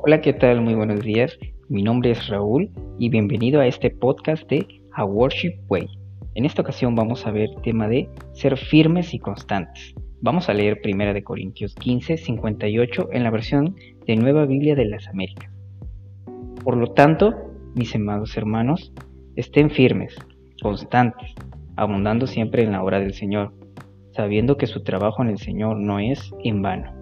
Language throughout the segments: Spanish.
Hola, ¿qué tal? Muy buenos días. Mi nombre es Raúl y bienvenido a este podcast de A Worship Way. En esta ocasión vamos a ver tema de ser firmes y constantes. Vamos a leer 1 de Corintios 15, 58 en la versión de Nueva Biblia de las Américas. Por lo tanto, mis amados hermanos, estén firmes, constantes, abundando siempre en la obra del Señor, sabiendo que su trabajo en el Señor no es en vano.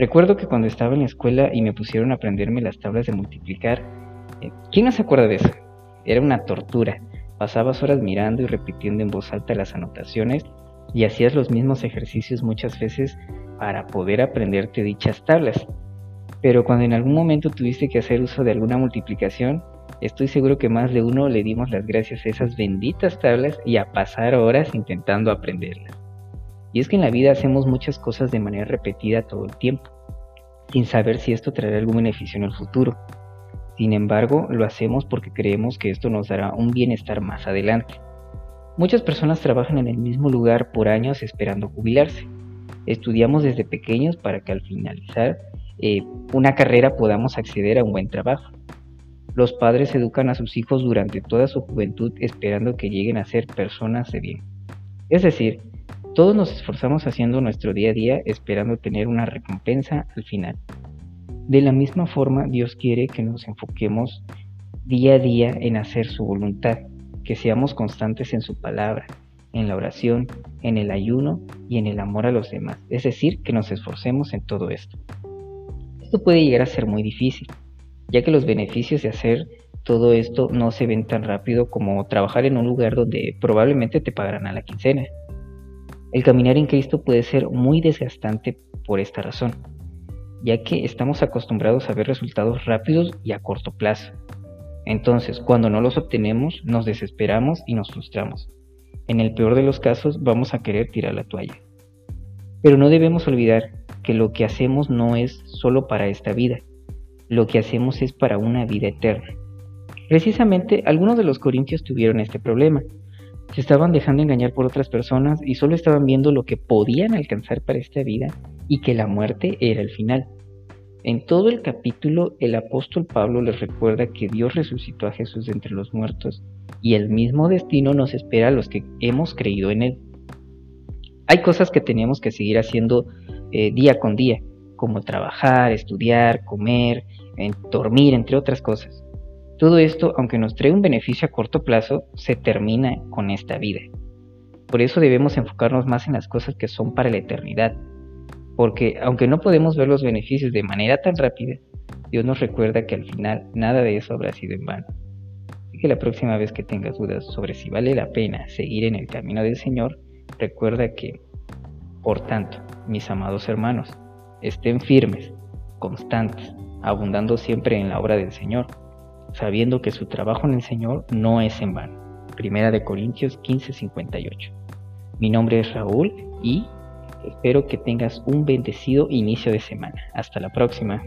Recuerdo que cuando estaba en la escuela y me pusieron a aprenderme las tablas de multiplicar, eh, ¿quién no se acuerda de eso? Era una tortura. Pasabas horas mirando y repitiendo en voz alta las anotaciones y hacías los mismos ejercicios muchas veces para poder aprenderte dichas tablas. Pero cuando en algún momento tuviste que hacer uso de alguna multiplicación, estoy seguro que más de uno le dimos las gracias a esas benditas tablas y a pasar horas intentando aprenderlas. Y es que en la vida hacemos muchas cosas de manera repetida todo el tiempo, sin saber si esto traerá algún beneficio en el futuro. Sin embargo, lo hacemos porque creemos que esto nos dará un bienestar más adelante. Muchas personas trabajan en el mismo lugar por años esperando jubilarse. Estudiamos desde pequeños para que al finalizar eh, una carrera podamos acceder a un buen trabajo. Los padres educan a sus hijos durante toda su juventud esperando que lleguen a ser personas de bien. Es decir, todos nos esforzamos haciendo nuestro día a día esperando tener una recompensa al final. De la misma forma, Dios quiere que nos enfoquemos día a día en hacer su voluntad, que seamos constantes en su palabra, en la oración, en el ayuno y en el amor a los demás. Es decir, que nos esforcemos en todo esto. Esto puede llegar a ser muy difícil, ya que los beneficios de hacer todo esto no se ven tan rápido como trabajar en un lugar donde probablemente te pagarán a la quincena. El caminar en Cristo puede ser muy desgastante por esta razón, ya que estamos acostumbrados a ver resultados rápidos y a corto plazo. Entonces, cuando no los obtenemos, nos desesperamos y nos frustramos. En el peor de los casos, vamos a querer tirar la toalla. Pero no debemos olvidar que lo que hacemos no es solo para esta vida, lo que hacemos es para una vida eterna. Precisamente algunos de los corintios tuvieron este problema, se estaban dejando engañar por otras personas y solo estaban viendo lo que podían alcanzar para esta vida y que la muerte era el final. En todo el capítulo el apóstol Pablo les recuerda que Dios resucitó a Jesús de entre los muertos y el mismo destino nos espera a los que hemos creído en Él. Hay cosas que tenemos que seguir haciendo eh, día con día, como trabajar, estudiar, comer, dormir, entre otras cosas. Todo esto, aunque nos trae un beneficio a corto plazo, se termina con esta vida. Por eso debemos enfocarnos más en las cosas que son para la eternidad. Porque aunque no podemos ver los beneficios de manera tan rápida, Dios nos recuerda que al final nada de eso habrá sido en vano. Así que la próxima vez que tengas dudas sobre si vale la pena seguir en el camino del Señor, recuerda que, por tanto, mis amados hermanos, estén firmes, constantes, abundando siempre en la obra del Señor sabiendo que su trabajo en el Señor no es en vano. Primera de Corintios 15:58. Mi nombre es Raúl y espero que tengas un bendecido inicio de semana. Hasta la próxima.